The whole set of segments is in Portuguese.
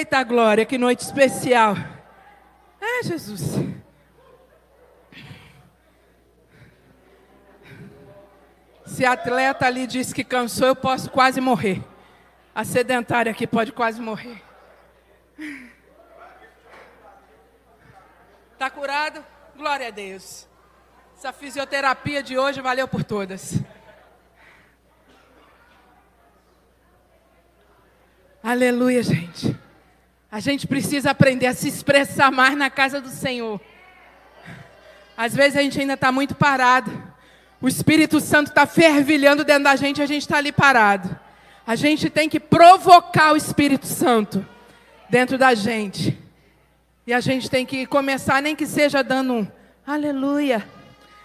Eita glória, que noite especial. Ah, Jesus. Se atleta ali disse que cansou, eu posso quase morrer. A sedentária aqui pode quase morrer. Está curado? Glória a Deus. Essa fisioterapia de hoje valeu por todas. Aleluia, gente. A gente precisa aprender a se expressar mais na casa do Senhor. Às vezes a gente ainda está muito parado. O Espírito Santo está fervilhando dentro da gente e a gente está ali parado. A gente tem que provocar o Espírito Santo dentro da gente. E a gente tem que começar, nem que seja dando um aleluia.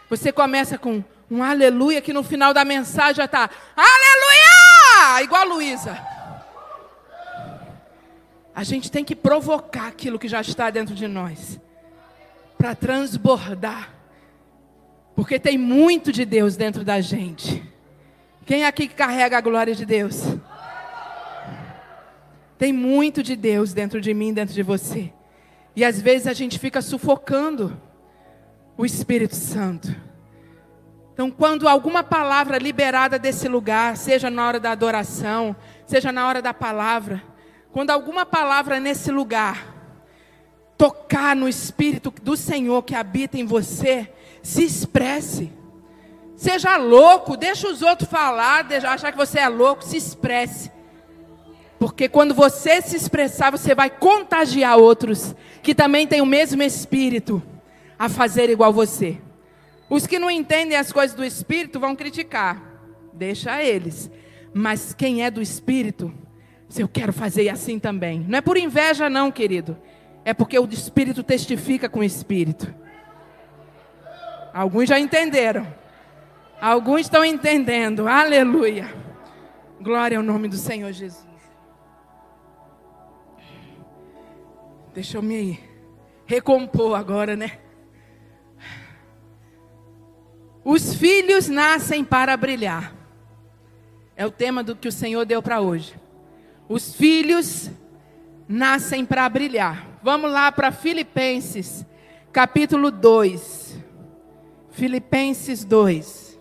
Você começa com um aleluia, que no final da mensagem já está aleluia! Igual a Luísa. A gente tem que provocar aquilo que já está dentro de nós para transbordar. Porque tem muito de Deus dentro da gente. Quem aqui que carrega a glória de Deus? Tem muito de Deus dentro de mim, dentro de você. E às vezes a gente fica sufocando o Espírito Santo. Então, quando alguma palavra liberada desse lugar, seja na hora da adoração, seja na hora da palavra, quando alguma palavra nesse lugar tocar no Espírito do Senhor que habita em você, se expresse. Seja louco, deixa os outros falar, achar que você é louco, se expresse. Porque quando você se expressar, você vai contagiar outros que também têm o mesmo espírito a fazer igual você. Os que não entendem as coisas do espírito vão criticar. Deixa eles. Mas quem é do espírito se eu quero fazer assim também. Não é por inveja, não, querido. É porque o Espírito testifica com o Espírito. Alguns já entenderam. Alguns estão entendendo. Aleluia. Glória ao nome do Senhor Jesus. Deixa eu me recompor agora, né? Os filhos nascem para brilhar. É o tema do que o Senhor deu para hoje. Os filhos nascem para brilhar. Vamos lá para Filipenses, capítulo 2. Filipenses 2.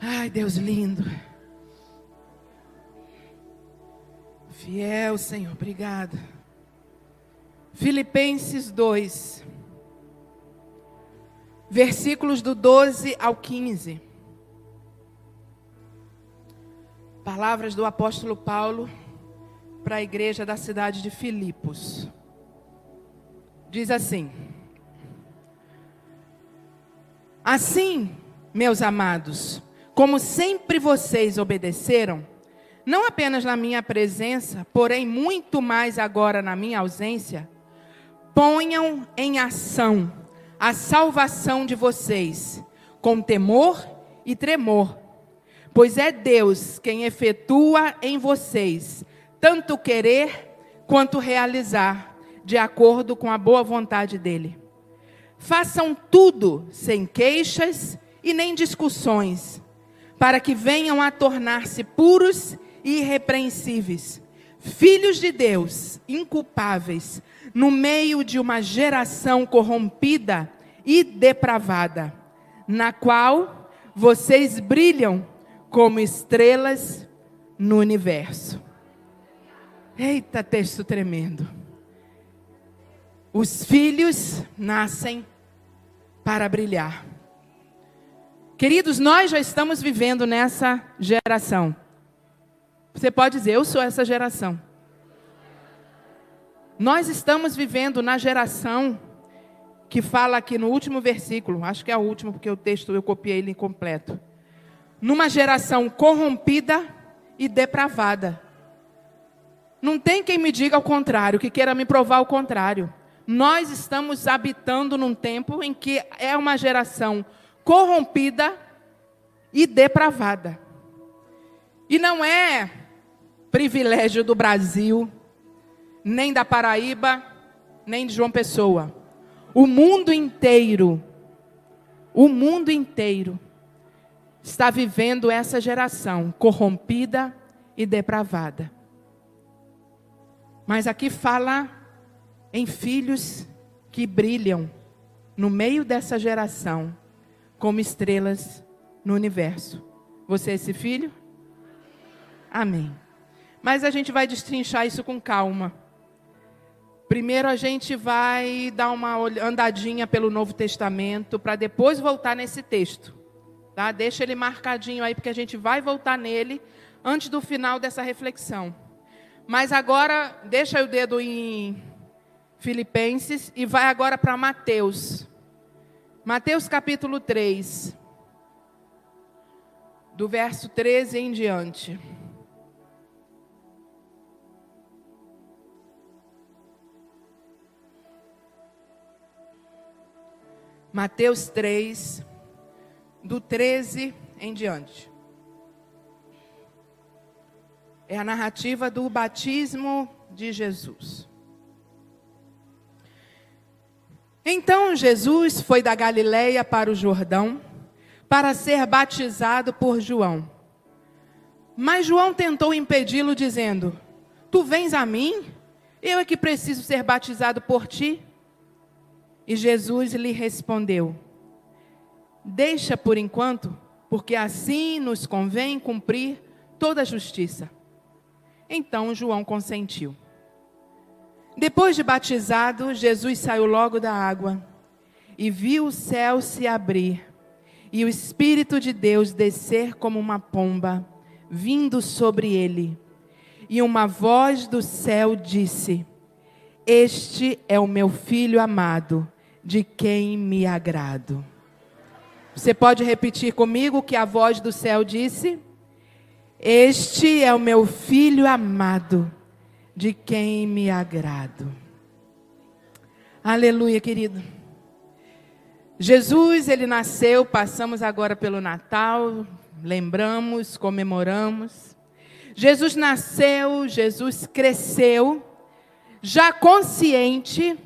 Ai, Deus lindo. Fiel, Senhor, obrigado. Filipenses 2 versículos do 12 ao 15. Palavras do apóstolo Paulo para a igreja da cidade de Filipos. Diz assim: Assim, meus amados, como sempre vocês obedeceram, não apenas na minha presença, porém muito mais agora na minha ausência, ponham em ação a salvação de vocês com temor e tremor, pois é Deus quem efetua em vocês tanto querer quanto realizar, de acordo com a boa vontade dele. Façam tudo sem queixas e nem discussões, para que venham a tornar-se puros e irrepreensíveis, filhos de Deus, inculpáveis, no meio de uma geração corrompida e depravada, na qual vocês brilham como estrelas no universo. Eita, texto tremendo. Os filhos nascem para brilhar. Queridos, nós já estamos vivendo nessa geração. Você pode dizer, eu sou essa geração. Nós estamos vivendo na geração que fala aqui no último versículo, acho que é o último, porque o texto eu copiei ele incompleto. Numa geração corrompida e depravada. Não tem quem me diga o contrário, que queira me provar o contrário. Nós estamos habitando num tempo em que é uma geração corrompida e depravada. E não é privilégio do Brasil, nem da Paraíba, nem de João Pessoa. O mundo inteiro, o mundo inteiro está vivendo essa geração corrompida e depravada. Mas aqui fala em filhos que brilham no meio dessa geração como estrelas no universo. Você é esse filho? Amém. Mas a gente vai destrinchar isso com calma. Primeiro a gente vai dar uma andadinha pelo Novo Testamento para depois voltar nesse texto. Tá? Deixa ele marcadinho aí porque a gente vai voltar nele antes do final dessa reflexão. Mas agora deixa o dedo em Filipenses e vai agora para Mateus. Mateus capítulo 3. Do verso 13 em diante. Mateus 3, do 13 em diante. É a narrativa do batismo de Jesus. Então Jesus foi da Galileia para o Jordão para ser batizado por João. Mas João tentou impedi-lo, dizendo: Tu vens a mim? Eu é que preciso ser batizado por ti? E Jesus lhe respondeu: Deixa por enquanto, porque assim nos convém cumprir toda a justiça. Então João consentiu. Depois de batizado, Jesus saiu logo da água e viu o céu se abrir e o Espírito de Deus descer como uma pomba, vindo sobre ele. E uma voz do céu disse: Este é o meu filho amado de quem me agrado. Você pode repetir comigo o que a voz do céu disse? Este é o meu filho amado, de quem me agrado. Aleluia, querido. Jesus, ele nasceu, passamos agora pelo Natal, lembramos, comemoramos. Jesus nasceu, Jesus cresceu, já consciente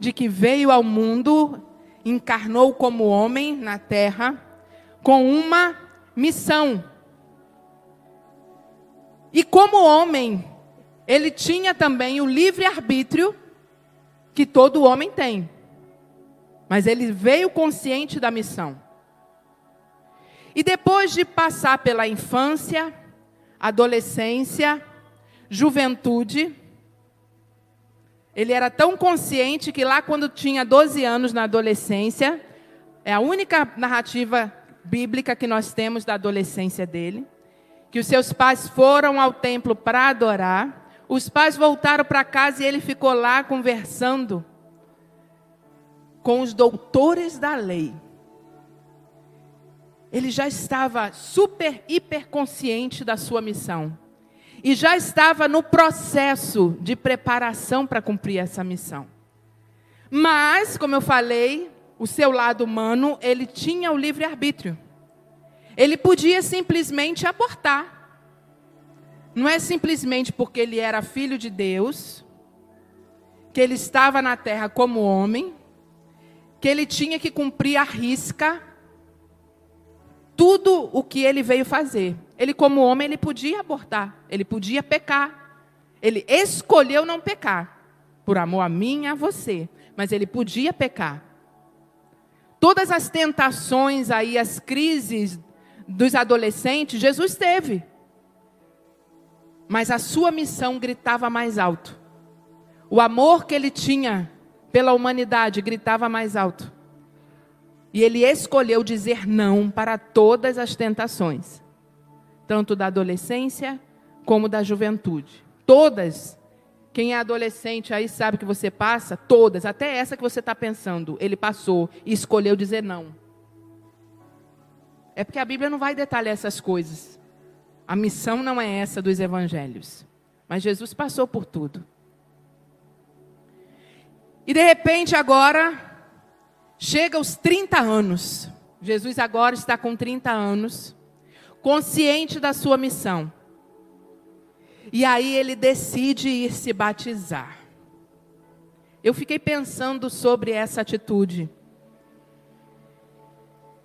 de que veio ao mundo, encarnou como homem na terra, com uma missão. E como homem, ele tinha também o livre-arbítrio que todo homem tem. Mas ele veio consciente da missão. E depois de passar pela infância, adolescência, juventude, ele era tão consciente que lá quando tinha 12 anos na adolescência, é a única narrativa bíblica que nós temos da adolescência dele, que os seus pais foram ao templo para adorar, os pais voltaram para casa e ele ficou lá conversando com os doutores da lei. Ele já estava super, hiper consciente da sua missão e já estava no processo de preparação para cumprir essa missão. Mas, como eu falei, o seu lado humano, ele tinha o livre arbítrio. Ele podia simplesmente abortar. Não é simplesmente porque ele era filho de Deus, que ele estava na terra como homem, que ele tinha que cumprir a risca tudo o que ele veio fazer. Ele, como homem, ele podia abortar, ele podia pecar. Ele escolheu não pecar, por amor a mim e a você. Mas ele podia pecar. Todas as tentações aí, as crises dos adolescentes, Jesus teve. Mas a sua missão gritava mais alto. O amor que ele tinha pela humanidade gritava mais alto. E ele escolheu dizer não para todas as tentações, tanto da adolescência como da juventude. Todas. Quem é adolescente aí sabe que você passa, todas, até essa que você está pensando, ele passou e escolheu dizer não. É porque a Bíblia não vai detalhar essas coisas. A missão não é essa dos evangelhos. Mas Jesus passou por tudo. E de repente agora Chega aos 30 anos. Jesus agora está com 30 anos, consciente da sua missão. E aí ele decide ir se batizar. Eu fiquei pensando sobre essa atitude.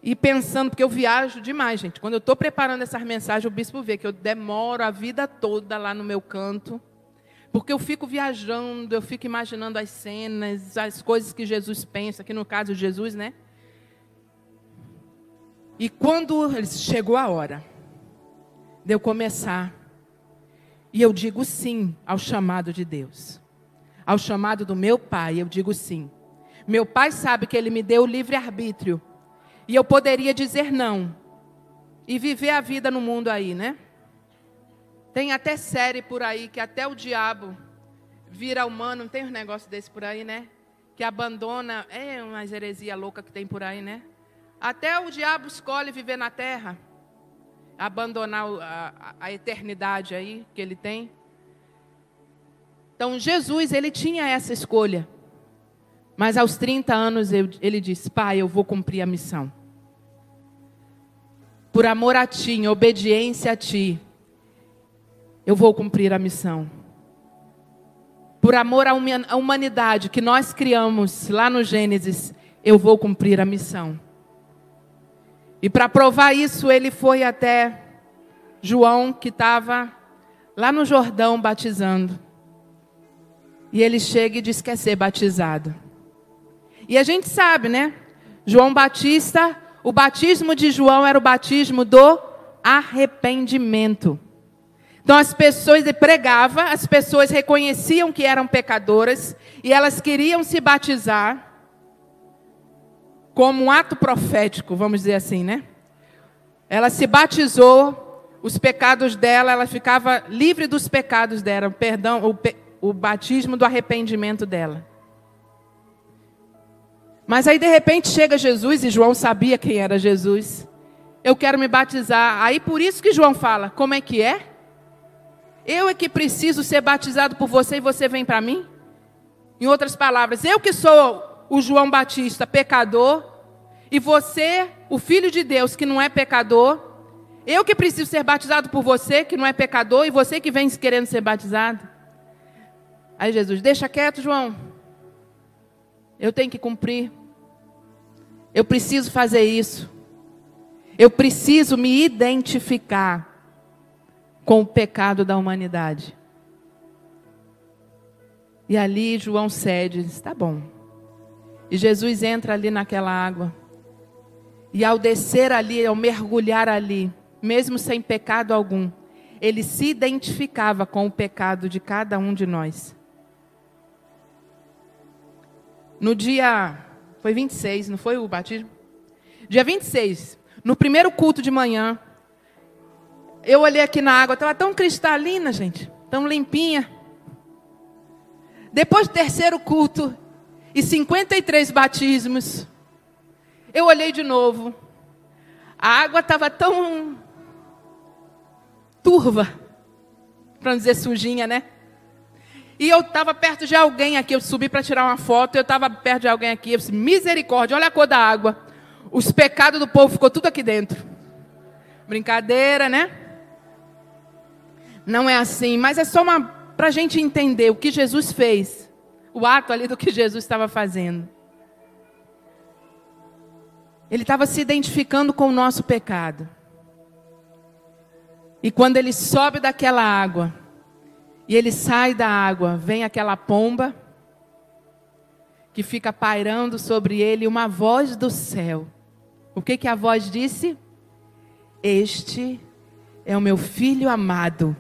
e pensando, porque eu viajo demais, gente. Quando eu estou preparando essas mensagens, o bispo vê que eu demoro a vida toda lá no meu canto. Porque eu fico viajando, eu fico imaginando as cenas, as coisas que Jesus pensa, que no caso Jesus, né? E quando chegou a hora de eu começar, e eu digo sim ao chamado de Deus, ao chamado do meu pai, eu digo sim. Meu pai sabe que ele me deu o livre-arbítrio, e eu poderia dizer não, e viver a vida no mundo aí, né? Tem até série por aí que até o diabo vira humano, não tem um negócio desse por aí, né? Que abandona, é uma heresia louca que tem por aí, né? Até o diabo escolhe viver na terra, abandonar a, a, eternidade aí que ele tem. Então Jesus, ele tinha essa escolha. Mas aos 30 anos ele disse: Pai, eu vou cumprir a missão. Por amor a Ti, em obediência a Ti, eu vou cumprir a missão. Por amor à humanidade que nós criamos lá no Gênesis, eu vou cumprir a missão. E para provar isso, ele foi até João, que estava lá no Jordão batizando. E ele chega e diz que quer ser batizado. E a gente sabe, né? João Batista, o batismo de João era o batismo do arrependimento. Então as pessoas ele pregava, as pessoas reconheciam que eram pecadoras e elas queriam se batizar como um ato profético, vamos dizer assim, né? Ela se batizou, os pecados dela, ela ficava livre dos pecados dela, perdão, o, pe, o batismo do arrependimento dela. Mas aí de repente chega Jesus e João sabia quem era Jesus. Eu quero me batizar. Aí por isso que João fala: como é que é? Eu é que preciso ser batizado por você e você vem para mim? Em outras palavras, eu que sou o João Batista, pecador, e você, o filho de Deus, que não é pecador, eu que preciso ser batizado por você, que não é pecador, e você que vem querendo ser batizado. Aí Jesus, deixa quieto, João. Eu tenho que cumprir. Eu preciso fazer isso. Eu preciso me identificar com o pecado da humanidade. E ali João cede, diz, tá bom. E Jesus entra ali naquela água. E ao descer ali, ao mergulhar ali, mesmo sem pecado algum, ele se identificava com o pecado de cada um de nós. No dia, foi 26, não foi o batismo? Dia 26, no primeiro culto de manhã, eu olhei aqui na água, estava tão cristalina, gente, tão limpinha. Depois do terceiro culto e 53 batismos, eu olhei de novo. A água estava tão turva, para não dizer sujinha, né? E eu estava perto de alguém aqui, eu subi para tirar uma foto, eu estava perto de alguém aqui, eu disse, misericórdia, olha a cor da água. Os pecados do povo ficou tudo aqui dentro. Brincadeira, né? Não é assim, mas é só para a gente entender o que Jesus fez, o ato ali do que Jesus estava fazendo. Ele estava se identificando com o nosso pecado. E quando ele sobe daquela água, e ele sai da água, vem aquela pomba, que fica pairando sobre ele, uma voz do céu. O que, que a voz disse? Este é o meu filho amado,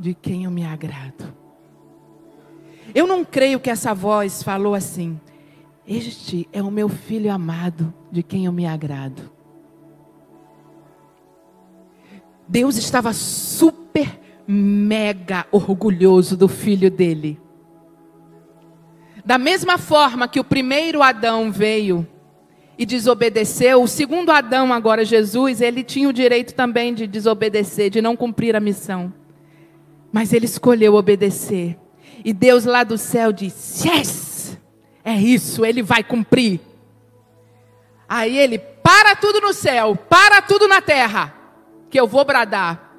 de quem eu me agrado. Eu não creio que essa voz falou assim: Este é o meu filho amado, de quem eu me agrado. Deus estava super, mega orgulhoso do filho dele. Da mesma forma que o primeiro Adão veio e desobedeceu, o segundo Adão, agora Jesus, ele tinha o direito também de desobedecer, de não cumprir a missão. Mas ele escolheu obedecer. E Deus lá do céu disse: Yes! É isso, ele vai cumprir. Aí ele para tudo no céu, para tudo na terra, que eu vou bradar.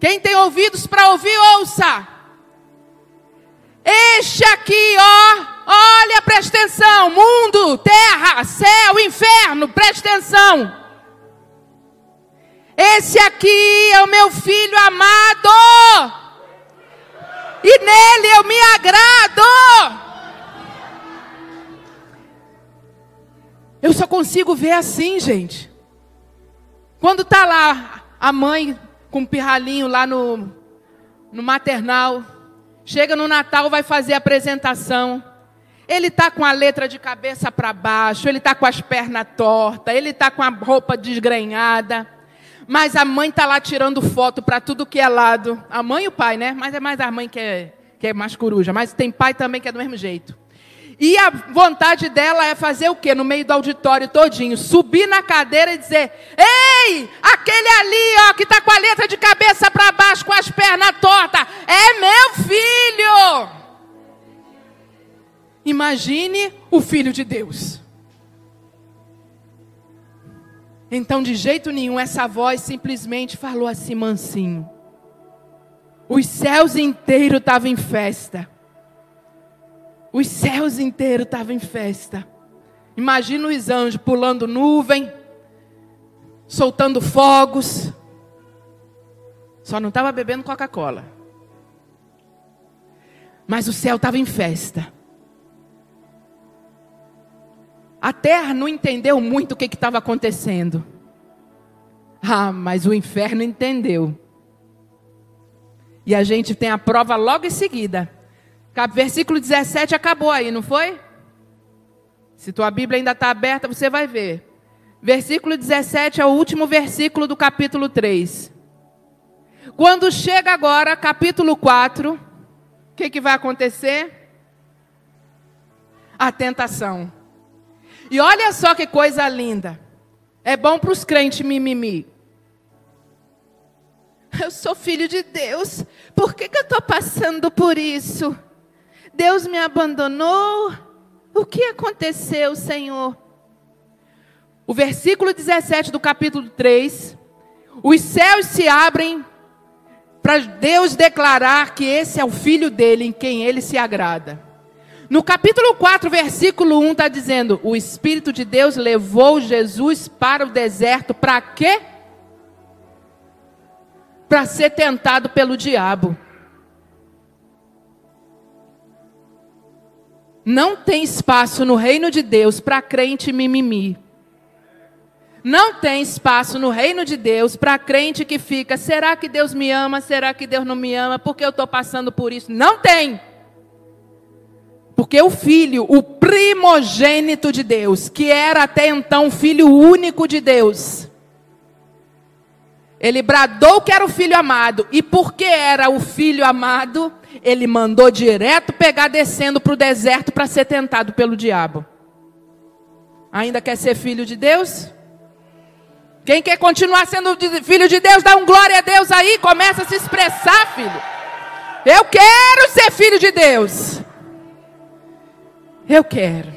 Quem tem ouvidos para ouvir, ouça. Este aqui, ó, Olha, presta atenção. Mundo, terra, céu, inferno, presta atenção. Esse aqui é o meu filho amado. E nele eu me agrado. Eu só consigo ver assim, gente. Quando tá lá a mãe com um pirralhinho lá no, no maternal, chega no Natal, vai fazer a apresentação. Ele tá com a letra de cabeça para baixo, ele tá com as pernas tortas, ele tá com a roupa desgrenhada. Mas a mãe tá lá tirando foto para tudo que é lado. A mãe e o pai, né? Mas é mais a mãe que é, que é mais coruja. Mas tem pai também que é do mesmo jeito. E a vontade dela é fazer o quê? No meio do auditório todinho, subir na cadeira e dizer: "Ei, aquele ali, ó, que está com a letra de cabeça para baixo, com as pernas tortas, é meu filho!" Imagine o filho de Deus. Então, de jeito nenhum, essa voz simplesmente falou assim, mansinho. Os céus inteiros estavam em festa. Os céus inteiros estavam em festa. Imagina os anjos pulando nuvem, soltando fogos. Só não estava bebendo Coca-Cola. Mas o céu estava em festa. A terra não entendeu muito o que estava acontecendo. Ah, mas o inferno entendeu. E a gente tem a prova logo em seguida. Versículo 17 acabou aí, não foi? Se tua Bíblia ainda está aberta, você vai ver. Versículo 17 é o último versículo do capítulo 3. Quando chega agora, capítulo 4, o que, que vai acontecer? A tentação. E olha só que coisa linda. É bom para os crentes mimimi. Eu sou filho de Deus. Por que, que eu estou passando por isso? Deus me abandonou? O que aconteceu, Senhor? O versículo 17 do capítulo 3. Os céus se abrem para Deus declarar que esse é o filho dele em quem ele se agrada. No capítulo 4, versículo 1 está dizendo: O Espírito de Deus levou Jesus para o deserto para quê? Para ser tentado pelo diabo. Não tem espaço no reino de Deus para crente mimimi. Não tem espaço no reino de Deus para crente que fica: será que Deus me ama? Será que Deus não me ama? Porque eu estou passando por isso? Não tem. Porque o filho, o primogênito de Deus, que era até então filho único de Deus, ele bradou que era o filho amado, e porque era o filho amado, ele mandou direto pegar descendo para o deserto para ser tentado pelo diabo. Ainda quer ser filho de Deus? Quem quer continuar sendo filho de Deus, dá um glória a Deus aí, começa a se expressar, filho. Eu quero ser filho de Deus. Eu quero.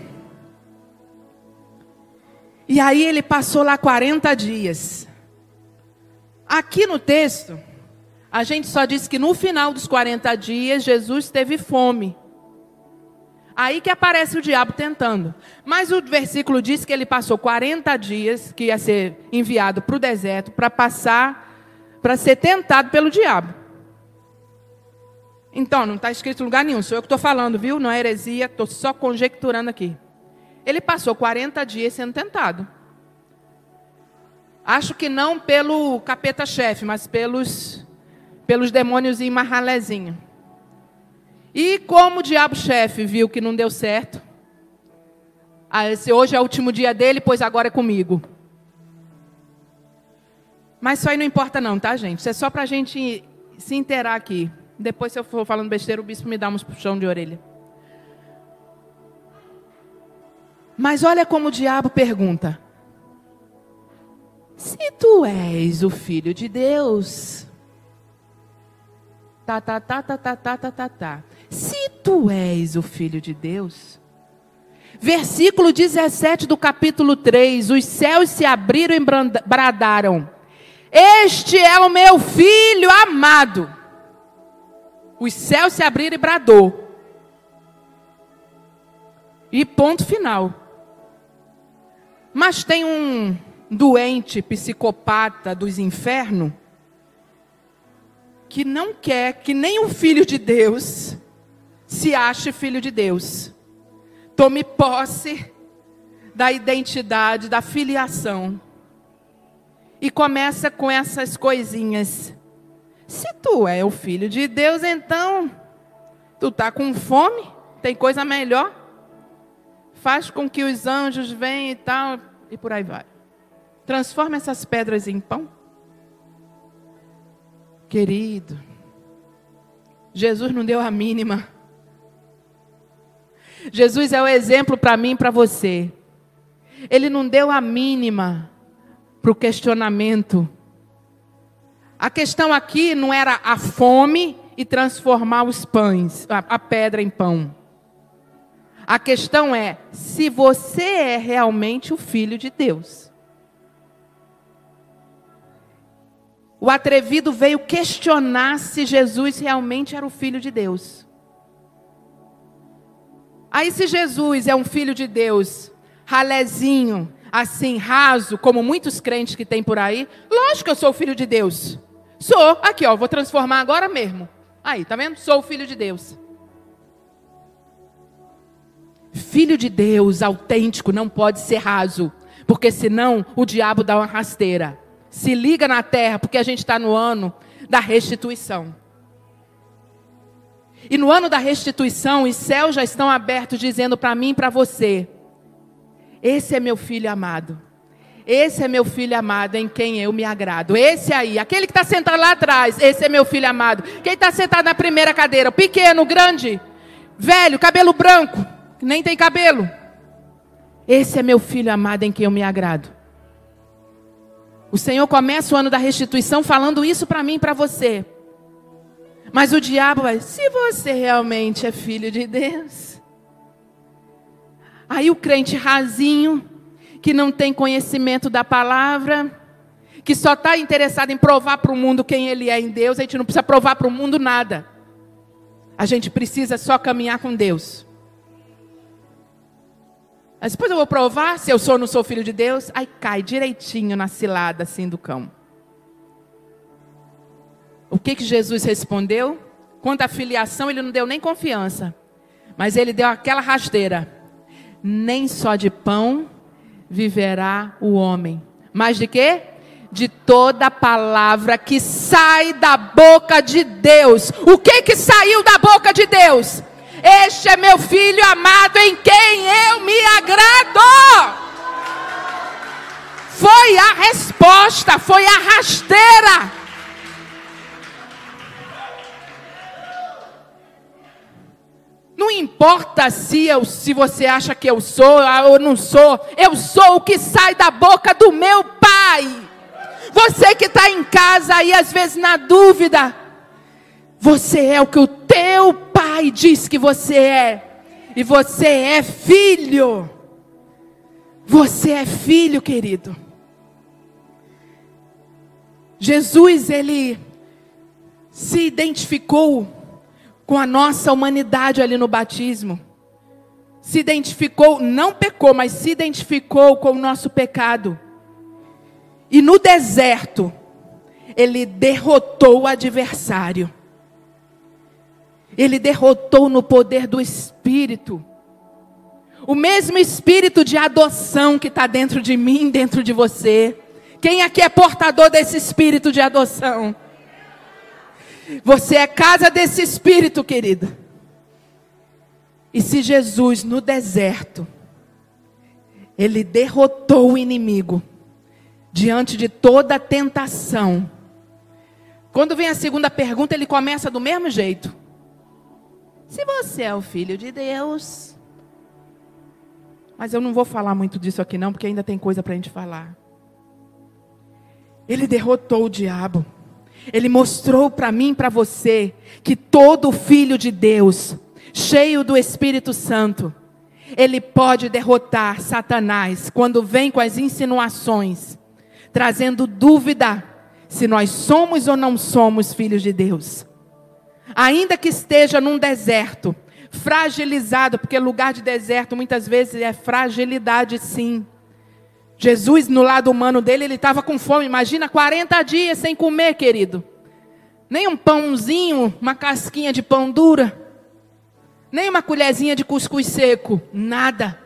E aí ele passou lá 40 dias. Aqui no texto, a gente só diz que no final dos 40 dias, Jesus teve fome. Aí que aparece o diabo tentando. Mas o versículo diz que ele passou 40 dias, que ia ser enviado para o deserto, para passar, para ser tentado pelo diabo. Então, não está escrito em lugar nenhum, sou eu que estou falando, viu? Não é heresia, estou só conjecturando aqui. Ele passou 40 dias sendo tentado. Acho que não pelo capeta-chefe, mas pelos, pelos demônios em marralezinho. E como o diabo-chefe viu que não deu certo, ah, hoje é o último dia dele, pois agora é comigo. Mas isso aí não importa não, tá, gente? Isso é só para a gente se inteirar aqui. Depois, se eu for falando besteira, o bispo me dá uns puxão de orelha. Mas olha como o diabo pergunta: Se tu és o filho de Deus, tá, tá, tá, tá, tá, tá, tá, tá, tá. Se tu és o filho de Deus, versículo 17 do capítulo 3: Os céus se abriram e bradaram: Este é o meu filho amado os céus se abriram e bradou. E ponto final. Mas tem um doente psicopata dos infernos que não quer que nem o filho de Deus se ache filho de Deus. Tome posse da identidade, da filiação. E começa com essas coisinhas. Se tu é o filho de Deus, então tu tá com fome? Tem coisa melhor? Faz com que os anjos venham e tal, e por aí vai. Transforma essas pedras em pão. Querido, Jesus não deu a mínima. Jesus é o exemplo para mim e para você. Ele não deu a mínima para o questionamento. A questão aqui não era a fome e transformar os pães, a, pedra em pão. A questão é se você é realmente o filho de Deus. O atrevido veio questionar se Jesus realmente era o filho de Deus. Aí, se Jesus é um filho de Deus, ralezinho, assim, raso, como muitos crentes que tem por aí, lógico que eu sou filho de Deus. Sou, aqui ó, vou transformar agora mesmo. Aí, tá vendo? Sou o filho de Deus. Filho de Deus autêntico não pode ser raso, porque senão o diabo dá uma rasteira se liga na terra, porque a gente está no ano da restituição. E no ano da restituição, os céus já estão abertos, dizendo para mim e para você: Esse é meu filho amado. Esse é meu filho amado em quem eu me agrado. Esse aí, aquele que está sentado lá atrás, esse é meu filho amado. Quem está sentado na primeira cadeira, pequeno, grande, velho, cabelo branco, nem tem cabelo. Esse é meu filho amado em quem eu me agrado. O Senhor começa o ano da restituição falando isso para mim e para você. Mas o diabo vai, se você realmente é filho de Deus. Aí o crente rasinho, que não tem conhecimento da palavra, que só está interessado em provar para o mundo quem ele é em Deus, a gente não precisa provar para o mundo nada. A gente precisa só caminhar com Deus. Mas depois eu vou provar se eu sou ou não sou filho de Deus. Aí cai direitinho na cilada assim do cão. O que que Jesus respondeu? Quanto à filiação, ele não deu nem confiança. Mas ele deu aquela rasteira. Nem só de pão viverá o homem. Mas de quê? De toda palavra que sai da boca de Deus. O que que saiu da boca de Deus? Este é meu filho amado em quem eu me agrado. Foi a resposta, foi a rasteira. Não importa se, eu, se você acha que eu sou ou não sou, eu sou o que sai da boca do meu Pai. Você que está em casa aí, às vezes na dúvida, você é o que o teu pai diz que você é. E você é filho. Você é filho, querido. Jesus, ele se identificou com a nossa humanidade ali no batismo. Se identificou, não pecou, mas se identificou com o nosso pecado. E no deserto, ele derrotou o adversário. Ele derrotou no poder do Espírito. O mesmo Espírito de adoção que está dentro de mim, dentro de você. Quem aqui é portador desse Espírito de adoção? Você é casa desse Espírito, querido. E se Jesus no deserto, ele derrotou o inimigo diante de toda tentação. Quando vem a segunda pergunta, ele começa do mesmo jeito. Se você é o filho de Deus. Mas eu não vou falar muito disso aqui, não, porque ainda tem coisa para a gente falar. Ele derrotou o diabo. Ele mostrou para mim para você que todo filho de Deus, cheio do Espírito Santo, ele pode derrotar Satanás quando vem com as insinuações, trazendo dúvida se nós somos ou não somos filhos de Deus ainda que esteja num deserto, fragilizado, porque lugar de deserto muitas vezes é fragilidade, sim. Jesus, no lado humano dele, ele estava com fome. Imagina 40 dias sem comer, querido. Nem um pãozinho, uma casquinha de pão dura. Nem uma colherzinha de cuscuz seco. Nada.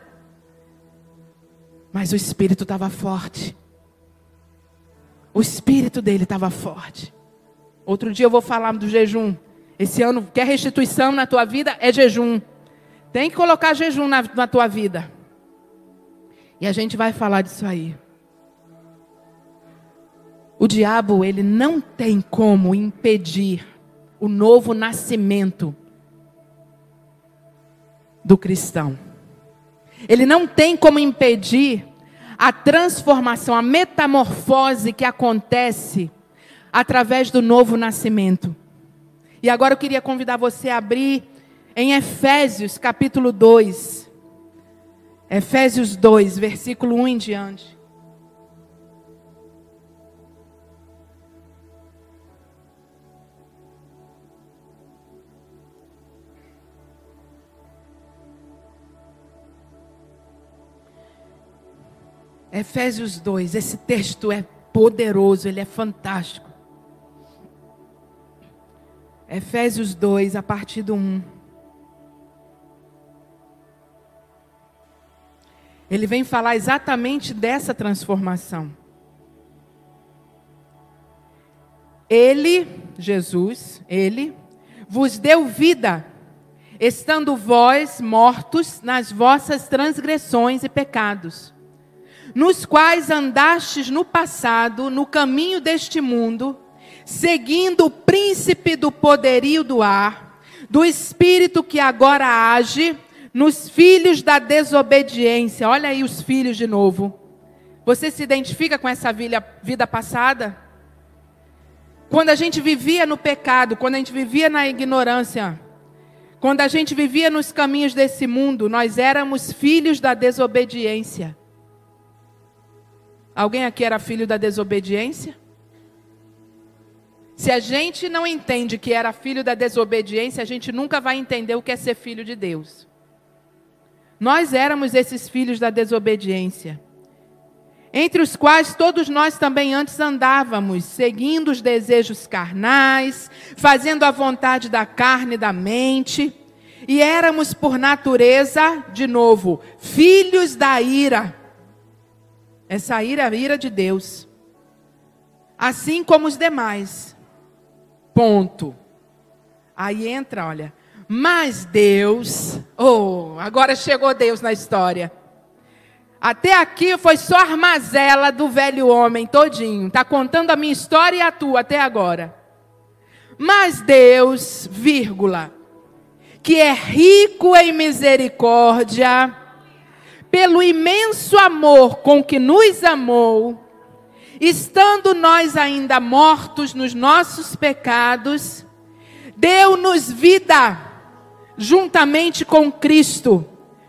Mas o espírito estava forte. O espírito dele estava forte. Outro dia eu vou falar do jejum. Esse ano, quer restituição na tua vida? É jejum. Tem que colocar jejum na, na tua vida. E a gente vai falar disso aí. O diabo, ele não tem como impedir o novo nascimento do cristão. Ele não tem como impedir a transformação, a metamorfose que acontece através do novo nascimento. E agora eu queria convidar você a abrir em Efésios capítulo 2. Efésios 2, versículo 1 em diante. Efésios 2, esse texto é poderoso, ele é fantástico. Efésios 2, a partir do 1. Ele vem falar exatamente dessa transformação. Ele, Jesus, ele, vos deu vida, estando vós mortos nas vossas transgressões e pecados, nos quais andastes no passado, no caminho deste mundo, seguindo o príncipe do poderio do ar, do espírito que agora age nos filhos da desobediência. Olha aí os filhos de novo. Você se identifica com essa vida passada? Quando a gente vivia no pecado, quando a gente vivia na ignorância, quando a gente vivia nos caminhos desse mundo, nós éramos filhos da desobediência. Alguém aqui era filho da desobediência? Se a gente não entende que era filho da desobediência, a gente nunca vai entender o que é ser filho de Deus. Nós éramos esses filhos da desobediência, entre os quais todos nós também antes andávamos, seguindo os desejos carnais, fazendo a vontade da carne e da mente, e éramos por natureza, de novo, filhos da ira. Essa ira é a ira de Deus. Assim como os demais. Ponto. Aí entra, olha, mas Deus, oh, agora chegou Deus na história. Até aqui foi só armazela do velho homem todinho. Tá contando a minha história e a tua até agora. Mas Deus, vírgula, que é rico em misericórdia, pelo imenso amor com que nos amou, estando nós ainda mortos nos nossos pecados, deu-nos vida juntamente com Cristo,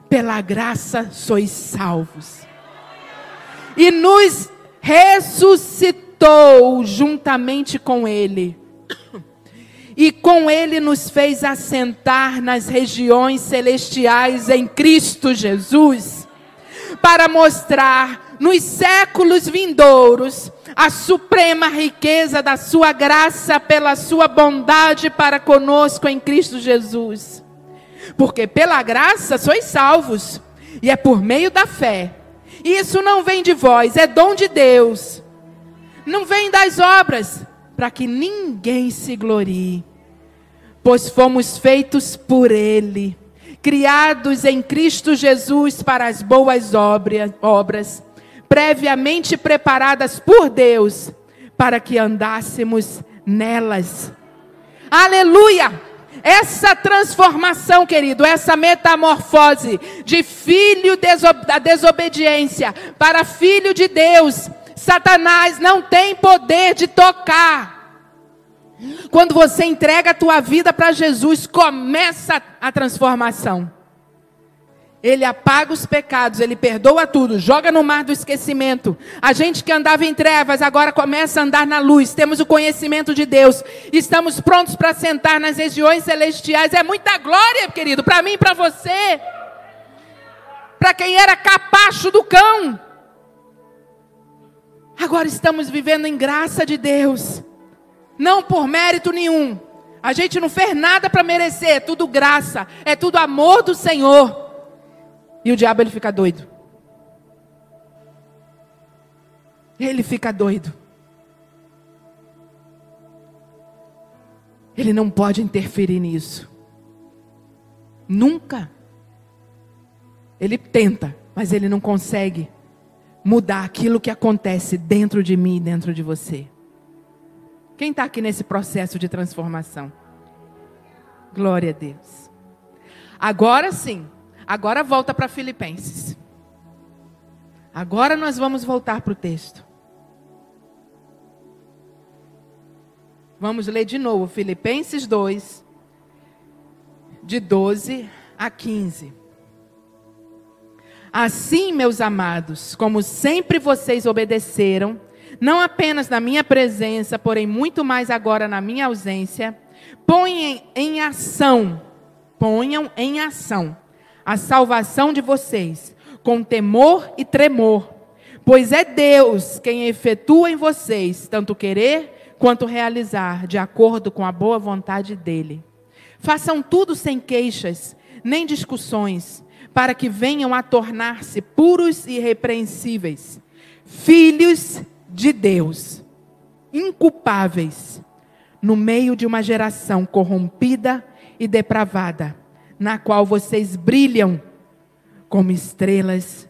pela graça sois salvos. E nos ressuscitou juntamente com Ele. E com Ele nos fez assentar nas regiões celestiais em Cristo Jesus, para mostrar nos séculos vindouros a suprema riqueza da Sua graça pela Sua bondade para conosco em Cristo Jesus. Porque pela graça sois salvos, e é por meio da fé. Isso não vem de vós, é dom de Deus. Não vem das obras, para que ninguém se glorie. Pois fomos feitos por Ele, criados em Cristo Jesus para as boas obras, previamente preparadas por Deus, para que andássemos nelas. Aleluia! Essa transformação, querido, essa metamorfose de filho da desobediência para filho de Deus, Satanás não tem poder de tocar. Quando você entrega a tua vida para Jesus, começa a transformação. Ele apaga os pecados, ele perdoa tudo, joga no mar do esquecimento. A gente que andava em trevas agora começa a andar na luz. Temos o conhecimento de Deus. Estamos prontos para sentar nas regiões celestiais. É muita glória, querido, para mim e para você. Para quem era capacho do cão. Agora estamos vivendo em graça de Deus. Não por mérito nenhum. A gente não fez nada para merecer, é tudo graça, é tudo amor do Senhor. E o diabo ele fica doido. Ele fica doido. Ele não pode interferir nisso. Nunca. Ele tenta, mas ele não consegue mudar aquilo que acontece dentro de mim e dentro de você. Quem está aqui nesse processo de transformação? Glória a Deus. Agora sim, Agora volta para Filipenses. Agora nós vamos voltar para o texto. Vamos ler de novo Filipenses 2, de 12 a 15. Assim, meus amados, como sempre vocês obedeceram, não apenas na minha presença, porém muito mais agora na minha ausência, ponham em ação, ponham em ação a salvação de vocês, com temor e tremor, pois é Deus quem efetua em vocês tanto querer quanto realizar, de acordo com a boa vontade dele. Façam tudo sem queixas, nem discussões, para que venham a tornar-se puros e irrepreensíveis, filhos de Deus, inculpáveis, no meio de uma geração corrompida e depravada na qual vocês brilham como estrelas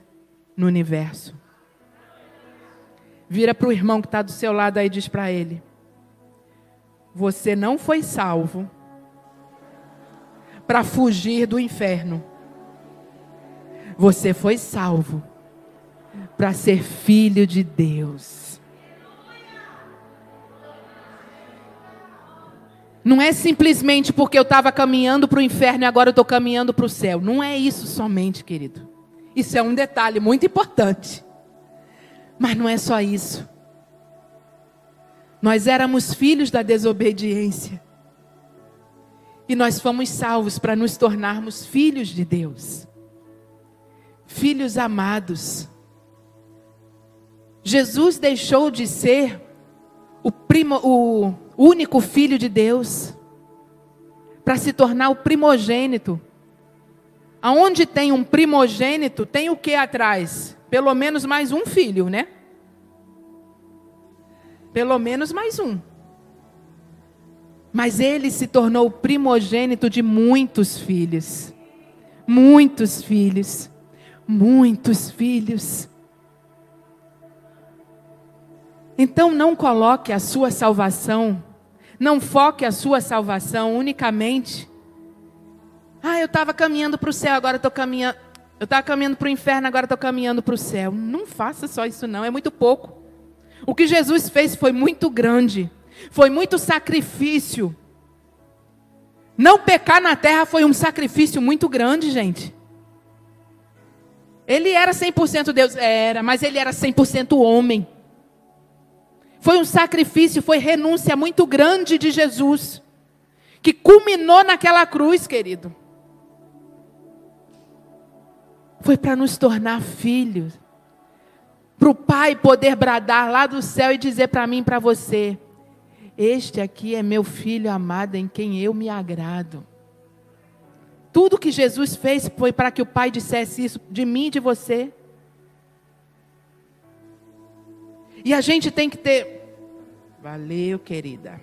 no universo. Vira para o irmão que está do seu lado aí e diz para ele: Você não foi salvo para fugir do inferno. Você foi salvo para ser filho de Deus. Não é simplesmente porque eu estava caminhando para o inferno e agora eu estou caminhando para o céu. Não é isso somente, querido. Isso é um detalhe muito importante. Mas não é só isso. Nós éramos filhos da desobediência. E nós fomos salvos para nos tornarmos filhos de Deus. Filhos amados. Jesus deixou de ser o, primo, o único filho de Deus, para se tornar o primogênito. Aonde tem um primogênito, tem o que atrás? Pelo menos mais um filho, né? Pelo menos mais um. Mas ele se tornou o primogênito de muitos filhos. Muitos filhos. Muitos filhos. Então não coloque a sua salvação não foque a sua salvação unicamente. Ah, eu estava caminhando para o céu, agora estou caminhando. Eu estava caminhando para o inferno, agora estou caminhando para o céu. Não faça só isso, não, é muito pouco. O que Jesus fez foi muito grande, foi muito sacrifício. Não pecar na terra foi um sacrifício muito grande, gente. Ele era 100% Deus, era, mas ele era 100% homem. Foi um sacrifício, foi renúncia muito grande de Jesus, que culminou naquela cruz, querido. Foi para nos tornar filhos, para o Pai poder bradar lá do céu e dizer para mim e para você: Este aqui é meu filho amado em quem eu me agrado. Tudo que Jesus fez foi para que o Pai dissesse isso de mim e de você. E a gente tem que ter. Valeu, querida.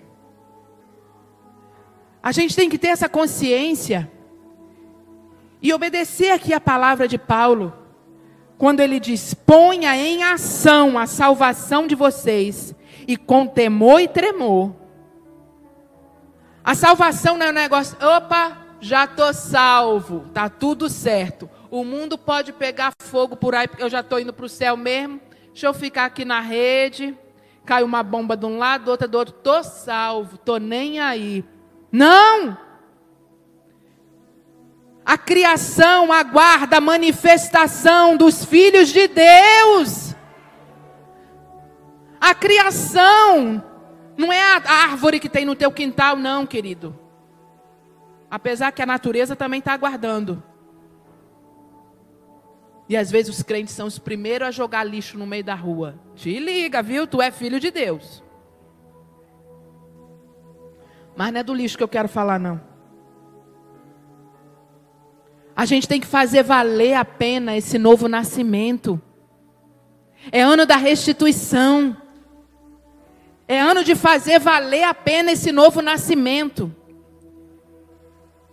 A gente tem que ter essa consciência e obedecer aqui a palavra de Paulo, quando ele diz: ponha em ação a salvação de vocês, e com temor e tremor. A salvação não é um negócio, opa, já estou salvo, tá tudo certo. O mundo pode pegar fogo por aí, porque eu já estou indo para o céu mesmo. Deixa eu ficar aqui na rede. Cai uma bomba de um lado, outra do outro. Tô salvo, tô nem aí. Não! A criação aguarda a manifestação dos filhos de Deus. A criação não é a árvore que tem no teu quintal, não, querido. Apesar que a natureza também está aguardando. E às vezes os crentes são os primeiros a jogar lixo no meio da rua. Te liga, viu? Tu é filho de Deus. Mas não é do lixo que eu quero falar, não. A gente tem que fazer valer a pena esse novo nascimento. É ano da restituição. É ano de fazer valer a pena esse novo nascimento.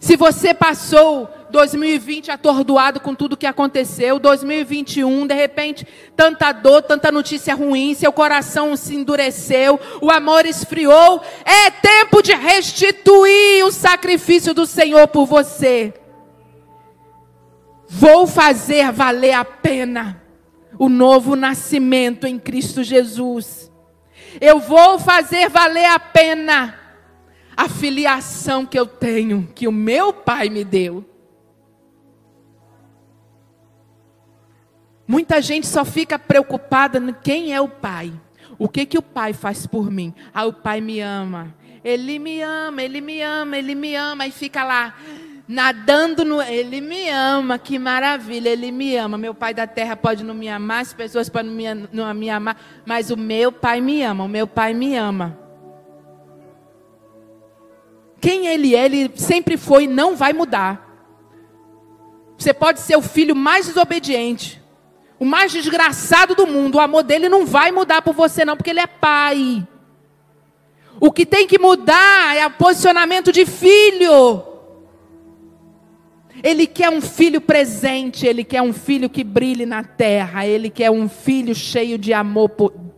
Se você passou 2020 atordoado com tudo que aconteceu, 2021, de repente, tanta dor, tanta notícia ruim, seu coração se endureceu, o amor esfriou, é tempo de restituir o sacrifício do Senhor por você. Vou fazer valer a pena o novo nascimento em Cristo Jesus. Eu vou fazer valer a pena a filiação que eu tenho, que o meu pai me deu. Muita gente só fica preocupada em quem é o pai. O que que o pai faz por mim? Ah, o pai me ama. Ele me ama, ele me ama, ele me ama. E fica lá, nadando no. Ele me ama, que maravilha, ele me ama. Meu pai da terra pode não me amar, as pessoas podem não me, não me amar, mas o meu pai me ama, o meu pai me ama. Quem ele é, ele sempre foi e não vai mudar. Você pode ser o filho mais desobediente, o mais desgraçado do mundo, o amor dele não vai mudar por você, não, porque ele é pai. O que tem que mudar é o posicionamento de filho. Ele quer um filho presente, ele quer um filho que brilhe na terra, ele quer um filho cheio de amor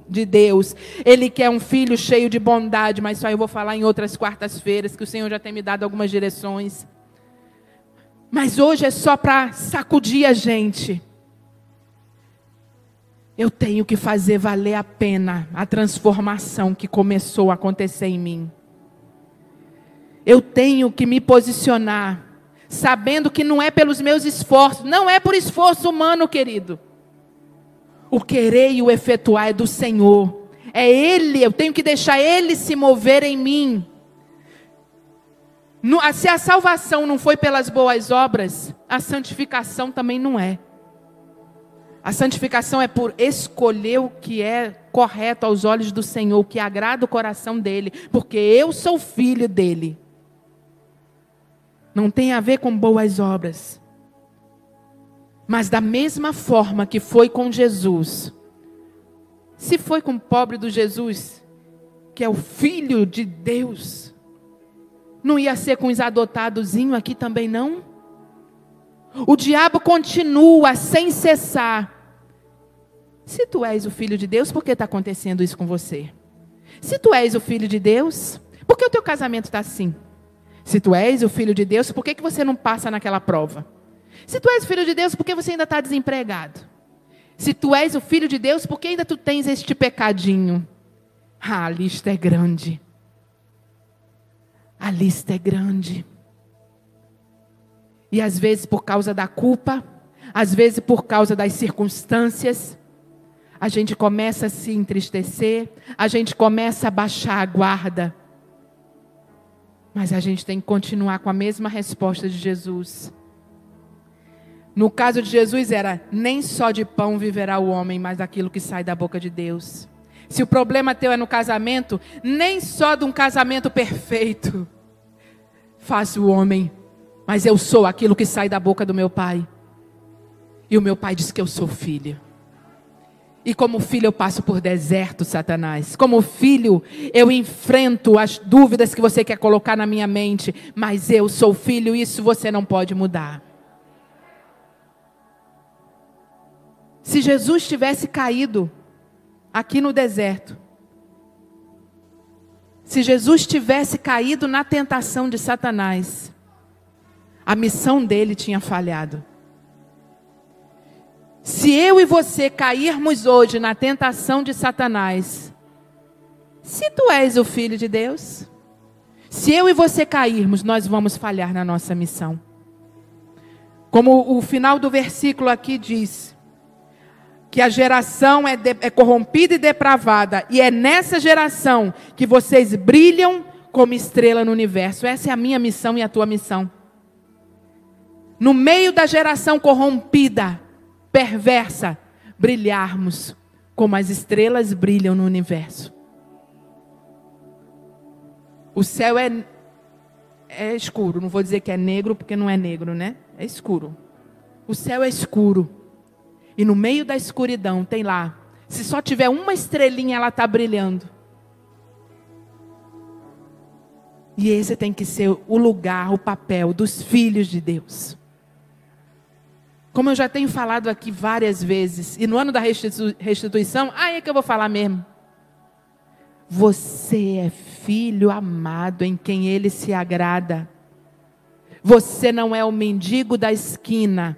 de Deus. Ele quer um filho cheio de bondade, mas só eu vou falar em outras quartas-feiras, que o Senhor já tem me dado algumas direções. Mas hoje é só para sacudir a gente. Eu tenho que fazer valer a pena a transformação que começou a acontecer em mim. Eu tenho que me posicionar, sabendo que não é pelos meus esforços, não é por esforço humano, querido. O querer e o efetuar é do Senhor. É Ele, eu tenho que deixar Ele se mover em mim. Se a salvação não foi pelas boas obras, a santificação também não é. A santificação é por escolher o que é correto aos olhos do Senhor, o que agrada o coração dele, porque eu sou filho dele. Não tem a ver com boas obras. Mas da mesma forma que foi com Jesus, se foi com o pobre do Jesus, que é o filho de Deus, não ia ser com os adotadozinhos aqui também não? O diabo continua sem cessar. Se tu és o filho de Deus, por que está acontecendo isso com você? Se tu és o filho de Deus, por que o teu casamento está assim? Se tu és o filho de Deus, por que, que você não passa naquela prova? Se tu és filho de Deus, por que você ainda está desempregado? Se tu és o filho de Deus, por que ainda tu tens este pecadinho? Ah, a lista é grande. A lista é grande. E às vezes por causa da culpa, às vezes por causa das circunstâncias, a gente começa a se entristecer, a gente começa a baixar a guarda. Mas a gente tem que continuar com a mesma resposta de Jesus. No caso de Jesus era: nem só de pão viverá o homem, mas daquilo que sai da boca de Deus. Se o problema teu é no casamento, nem só de um casamento perfeito faz o homem, mas eu sou aquilo que sai da boca do meu pai. E o meu pai diz que eu sou filho. E como filho eu passo por deserto, Satanás. Como filho eu enfrento as dúvidas que você quer colocar na minha mente, mas eu sou filho, isso você não pode mudar. Se Jesus tivesse caído aqui no deserto, se Jesus tivesse caído na tentação de Satanás, a missão dele tinha falhado. Se eu e você cairmos hoje na tentação de Satanás, se tu és o filho de Deus, se eu e você cairmos, nós vamos falhar na nossa missão. Como o final do versículo aqui diz, que a geração é, de, é corrompida e depravada, e é nessa geração que vocês brilham como estrela no universo. Essa é a minha missão e a tua missão. No meio da geração corrompida, perversa, brilharmos como as estrelas brilham no universo. O céu é, é escuro, não vou dizer que é negro porque não é negro, né? É escuro. O céu é escuro. E no meio da escuridão tem lá, se só tiver uma estrelinha, ela está brilhando. E esse tem que ser o lugar, o papel dos filhos de Deus. Como eu já tenho falado aqui várias vezes, e no ano da restituição, aí é que eu vou falar mesmo. Você é filho amado em quem ele se agrada. Você não é o mendigo da esquina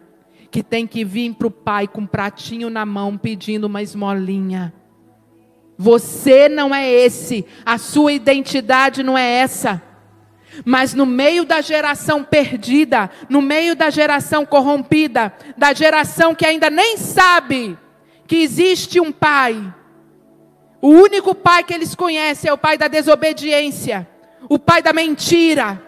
que tem que vir para o pai com um pratinho na mão pedindo uma esmolinha. Você não é esse, a sua identidade não é essa. Mas no meio da geração perdida, no meio da geração corrompida, da geração que ainda nem sabe que existe um pai, o único pai que eles conhecem é o pai da desobediência, o pai da mentira,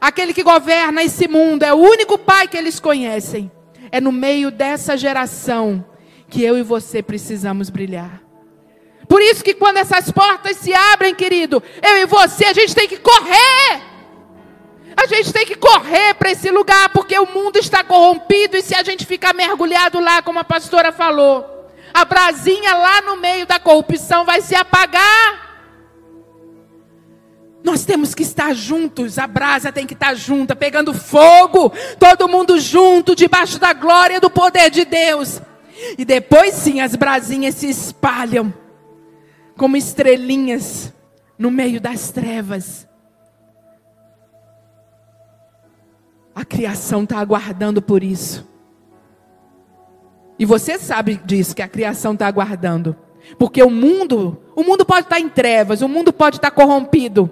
aquele que governa esse mundo, é o único pai que eles conhecem. É no meio dessa geração que eu e você precisamos brilhar. Por isso que quando essas portas se abrem, querido, eu e você, a gente tem que correr. A gente tem que correr para esse lugar, porque o mundo está corrompido e se a gente ficar mergulhado lá, como a pastora falou, a brasinha lá no meio da corrupção vai se apagar. Nós temos que estar juntos, a brasa tem que estar junta, pegando fogo, todo mundo junto, debaixo da glória do poder de Deus. E depois sim as brasinhas se espalham como estrelinhas no meio das trevas. A criação está aguardando por isso. E você sabe disso, que a criação está aguardando. Porque o mundo, o mundo pode estar tá em trevas, o mundo pode estar tá corrompido.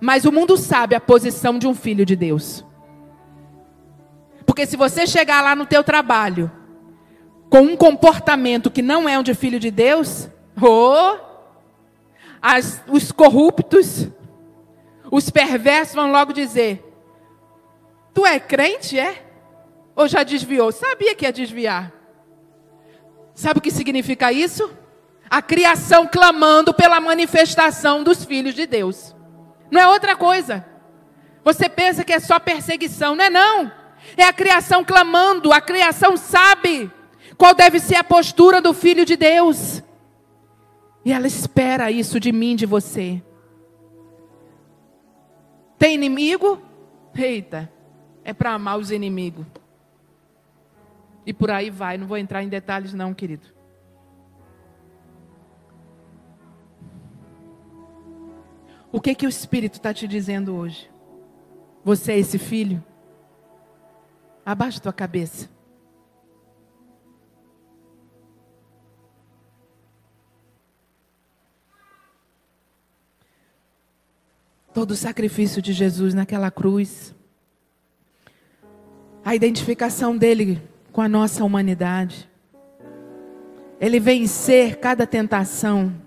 Mas o mundo sabe a posição de um filho de Deus. Porque se você chegar lá no teu trabalho com um comportamento que não é um de filho de Deus, oh, as, os corruptos, os perversos vão logo dizer: Tu é crente, é? Ou já desviou? Sabia que ia desviar. Sabe o que significa isso? A criação clamando pela manifestação dos filhos de Deus. Não é outra coisa. Você pensa que é só perseguição, não é não. É a criação clamando, a criação sabe qual deve ser a postura do filho de Deus. E ela espera isso de mim, de você. Tem inimigo? Eita, é para amar os inimigos. E por aí vai, não vou entrar em detalhes, não, querido. O que que o Espírito está te dizendo hoje? Você é esse filho? Abaixa tua cabeça. Todo o sacrifício de Jesus naquela cruz a identificação dele com a nossa humanidade. Ele vencer cada tentação.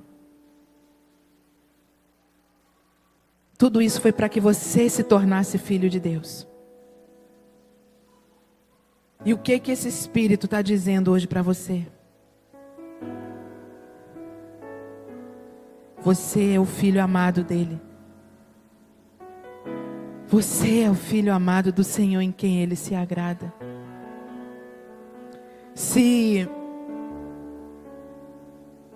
Tudo isso foi para que você se tornasse filho de Deus. E o que que esse Espírito está dizendo hoje para você? Você é o filho amado dele. Você é o filho amado do Senhor em quem ele se agrada. Se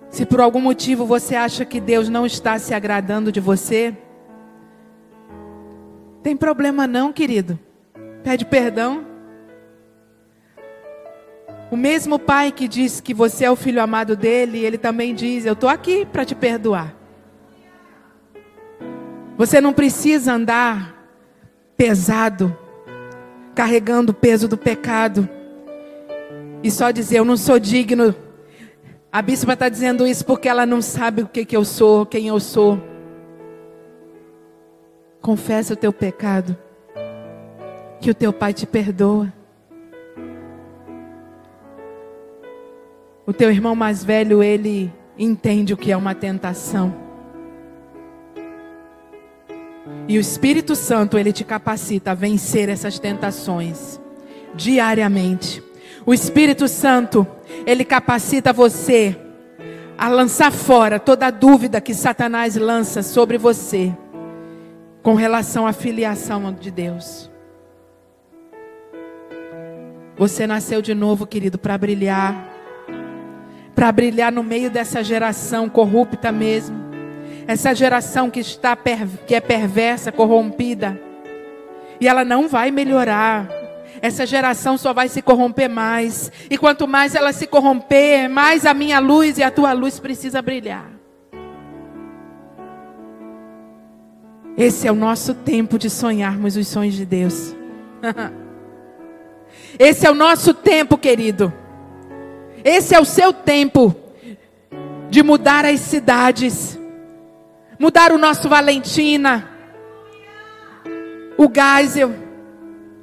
se por algum motivo você acha que Deus não está se agradando de você, tem problema não, querido. Pede perdão. O mesmo pai que diz que você é o filho amado dele, ele também diz: Eu estou aqui para te perdoar. Você não precisa andar pesado, carregando o peso do pecado, e só dizer: Eu não sou digno. A bispa está dizendo isso porque ela não sabe o que, que eu sou, quem eu sou confessa o teu pecado, que o teu Pai te perdoa. O teu irmão mais velho, ele entende o que é uma tentação. E o Espírito Santo, ele te capacita a vencer essas tentações diariamente. O Espírito Santo, ele capacita você a lançar fora toda dúvida que Satanás lança sobre você com relação à filiação de Deus. Você nasceu de novo, querido, para brilhar. Para brilhar no meio dessa geração corrupta mesmo. Essa geração que está que é perversa, corrompida. E ela não vai melhorar. Essa geração só vai se corromper mais. E quanto mais ela se corromper, mais a minha luz e a tua luz precisa brilhar. Esse é o nosso tempo de sonharmos os sonhos de Deus. Esse é o nosso tempo, querido. Esse é o seu tempo de mudar as cidades, mudar o nosso Valentina, o Geisel,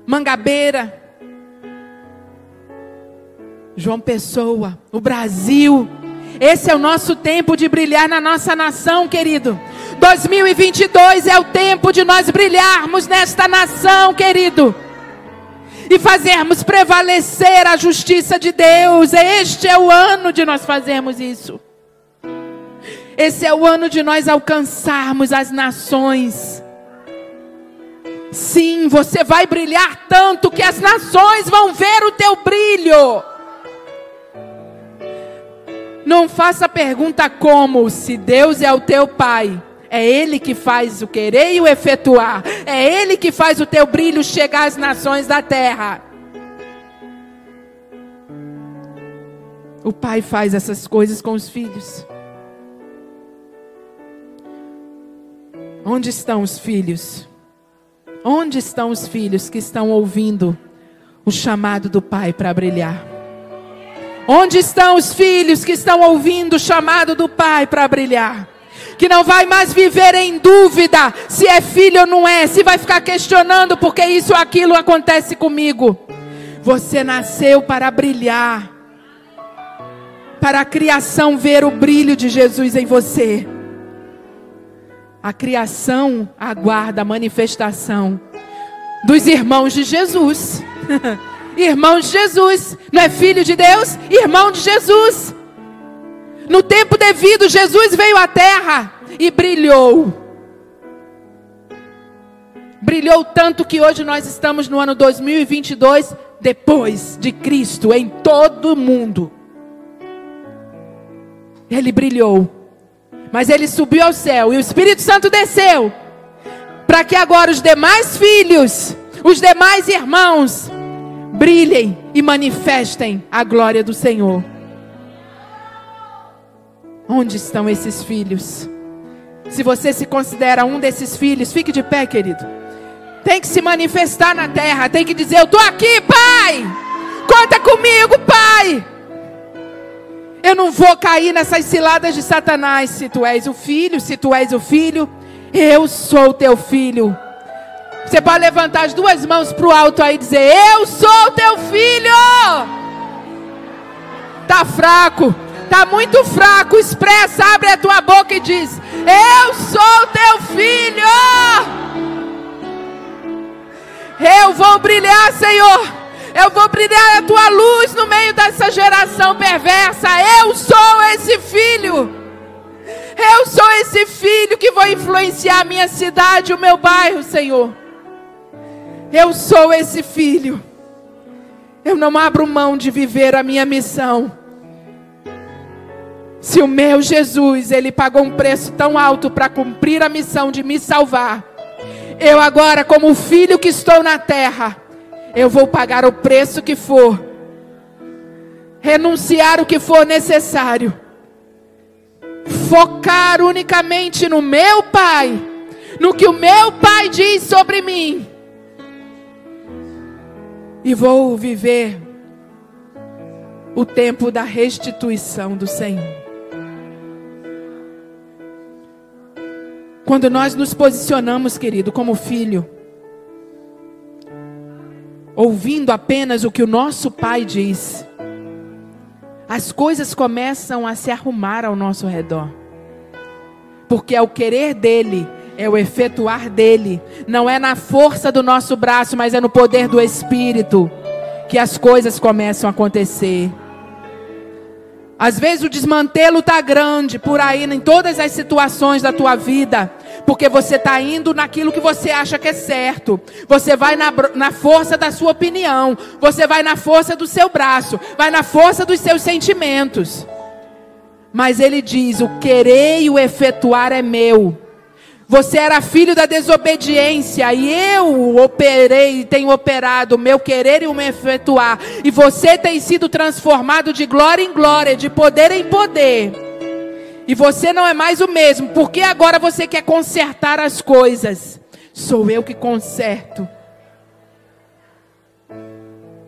Mangabeira, João Pessoa, o Brasil. Esse é o nosso tempo de brilhar na nossa nação, querido. 2022 é o tempo de nós brilharmos nesta nação, querido e fazermos prevalecer a justiça de Deus. Este é o ano de nós fazermos isso. Esse é o ano de nós alcançarmos as nações. Sim, você vai brilhar tanto que as nações vão ver o teu brilho. Não faça pergunta como, se Deus é o teu Pai é Ele que faz o querer e o efetuar. É Ele que faz o teu brilho chegar às nações da terra. O pai faz essas coisas com os filhos. Onde estão os filhos? Onde estão os filhos que estão ouvindo o chamado do pai para brilhar? Onde estão os filhos que estão ouvindo o chamado do pai para brilhar? que não vai mais viver em dúvida se é filho ou não é, se vai ficar questionando porque isso ou aquilo acontece comigo. Você nasceu para brilhar, para a criação ver o brilho de Jesus em você. A criação aguarda a manifestação dos irmãos de Jesus. irmão de Jesus, não é filho de Deus? Irmão de Jesus. No tempo devido, Jesus veio à terra e brilhou. Brilhou tanto que hoje nós estamos no ano 2022, depois de Cristo, em todo o mundo. Ele brilhou. Mas ele subiu ao céu e o Espírito Santo desceu. Para que agora os demais filhos, os demais irmãos, brilhem e manifestem a glória do Senhor. Onde estão esses filhos? Se você se considera um desses filhos, fique de pé, querido. Tem que se manifestar na terra, tem que dizer: Eu estou aqui, Pai. Conta comigo, Pai. Eu não vou cair nessas ciladas de Satanás. Se tu és o filho, se tu és o filho, eu sou teu filho. Você pode levantar as duas mãos para o alto aí e dizer: Eu sou teu filho. Tá fraco. Está muito fraco. Expressa, abre a tua boca e diz: Eu sou teu filho. Eu vou brilhar, Senhor. Eu vou brilhar a tua luz no meio dessa geração perversa. Eu sou esse filho. Eu sou esse filho que vou influenciar a minha cidade, o meu bairro, Senhor. Eu sou esse filho. Eu não abro mão de viver a minha missão. Se o meu Jesus, ele pagou um preço tão alto para cumprir a missão de me salvar, eu agora, como filho que estou na terra, eu vou pagar o preço que for, renunciar o que for necessário, focar unicamente no meu Pai, no que o meu Pai diz sobre mim, e vou viver o tempo da restituição do Senhor. Quando nós nos posicionamos, querido, como filho, ouvindo apenas o que o nosso pai diz, as coisas começam a se arrumar ao nosso redor. Porque é o querer dele, é o efetuar dele. Não é na força do nosso braço, mas é no poder do Espírito que as coisas começam a acontecer. Às vezes o desmantelo está grande por aí, em todas as situações da tua vida, porque você está indo naquilo que você acha que é certo. Você vai na, na força da sua opinião, você vai na força do seu braço, vai na força dos seus sentimentos. Mas ele diz: o querer e o efetuar é meu. Você era filho da desobediência e eu operei, tenho operado o meu querer e o meu efetuar. E você tem sido transformado de glória em glória, de poder em poder. E você não é mais o mesmo, porque agora você quer consertar as coisas. Sou eu que conserto.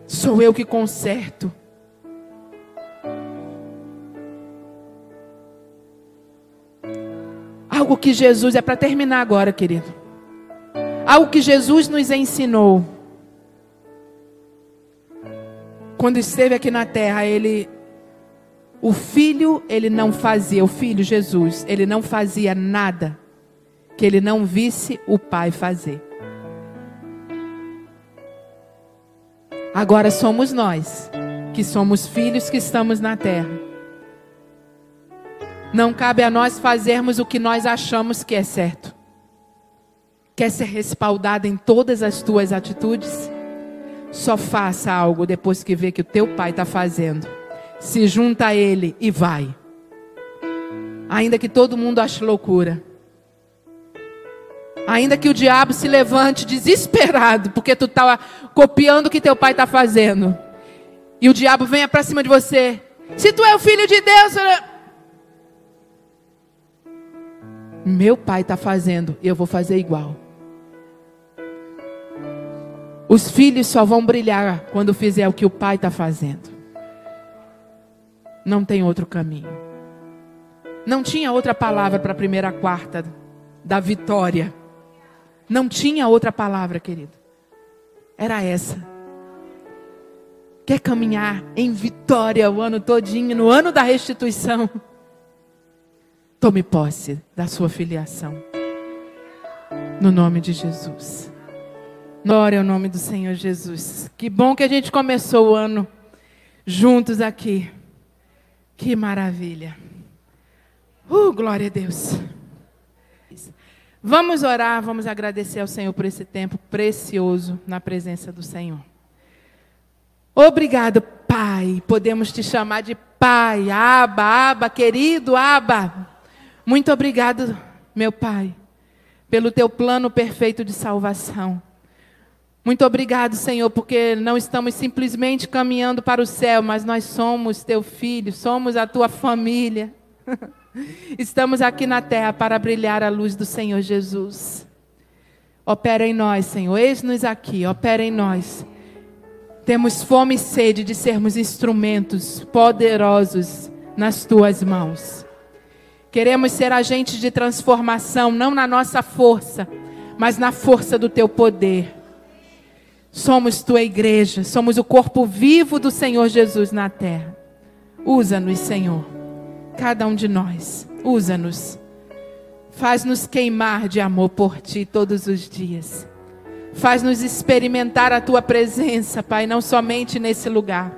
Sou eu que conserto. Algo que Jesus, é para terminar agora, querido. Algo que Jesus nos ensinou. Quando esteve aqui na terra, ele o filho, ele não fazia, o filho Jesus, ele não fazia nada que ele não visse o pai fazer. Agora somos nós, que somos filhos que estamos na terra. Não cabe a nós fazermos o que nós achamos que é certo. Quer ser respaldado em todas as tuas atitudes? Só faça algo depois que vê que o teu pai está fazendo. Se junta a ele e vai. Ainda que todo mundo ache loucura. Ainda que o diabo se levante desesperado, porque tu está copiando o que teu pai está fazendo. E o diabo venha para cima de você. Se tu é o filho de Deus, meu pai está fazendo, eu vou fazer igual. Os filhos só vão brilhar quando fizer o que o pai está fazendo. Não tem outro caminho. Não tinha outra palavra para a primeira quarta da vitória. Não tinha outra palavra, querido. Era essa. Quer caminhar em vitória o ano todinho, no ano da restituição? Tome posse da sua filiação. No nome de Jesus. Glória ao nome do Senhor Jesus. Que bom que a gente começou o ano juntos aqui. Que maravilha. Uh, glória a Deus. Vamos orar, vamos agradecer ao Senhor por esse tempo precioso na presença do Senhor. Obrigado, Pai. Podemos te chamar de Pai, Aba, Aba, querido Aba. Muito obrigado, meu Pai, pelo teu plano perfeito de salvação. Muito obrigado, Senhor, porque não estamos simplesmente caminhando para o céu, mas nós somos teu filho, somos a tua família. Estamos aqui na terra para brilhar a luz do Senhor Jesus. Opera em nós, Senhor. Eis-nos aqui, opera em nós. Temos fome e sede de sermos instrumentos poderosos nas tuas mãos. Queremos ser agentes de transformação, não na nossa força, mas na força do teu poder. Somos tua igreja, somos o corpo vivo do Senhor Jesus na terra. Usa-nos, Senhor, cada um de nós, usa-nos. Faz-nos queimar de amor por ti todos os dias. Faz-nos experimentar a tua presença, Pai, não somente nesse lugar,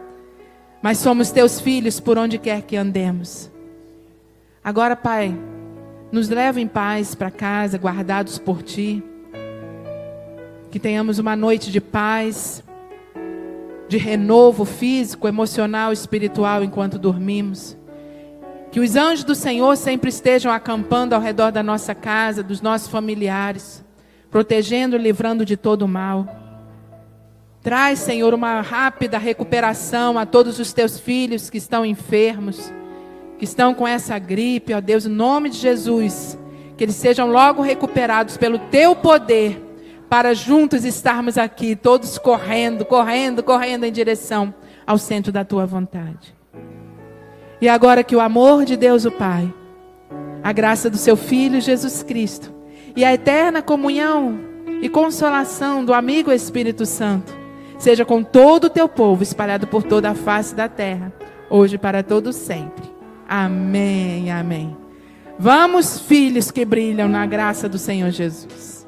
mas somos teus filhos por onde quer que andemos. Agora, Pai, nos leva em paz para casa, guardados por Ti. Que tenhamos uma noite de paz, de renovo físico, emocional, espiritual enquanto dormimos. Que os anjos do Senhor sempre estejam acampando ao redor da nossa casa, dos nossos familiares, protegendo e livrando de todo o mal. Traz, Senhor, uma rápida recuperação a todos os teus filhos que estão enfermos que estão com essa gripe, ó Deus, em nome de Jesus, que eles sejam logo recuperados pelo teu poder, para juntos estarmos aqui, todos correndo, correndo, correndo em direção ao centro da tua vontade. E agora que o amor de Deus, o Pai, a graça do seu Filho Jesus Cristo e a eterna comunhão e consolação do amigo Espírito Santo seja com todo o teu povo espalhado por toda a face da terra hoje para todo sempre. Amém, amém. Vamos, filhos que brilham na graça do Senhor Jesus.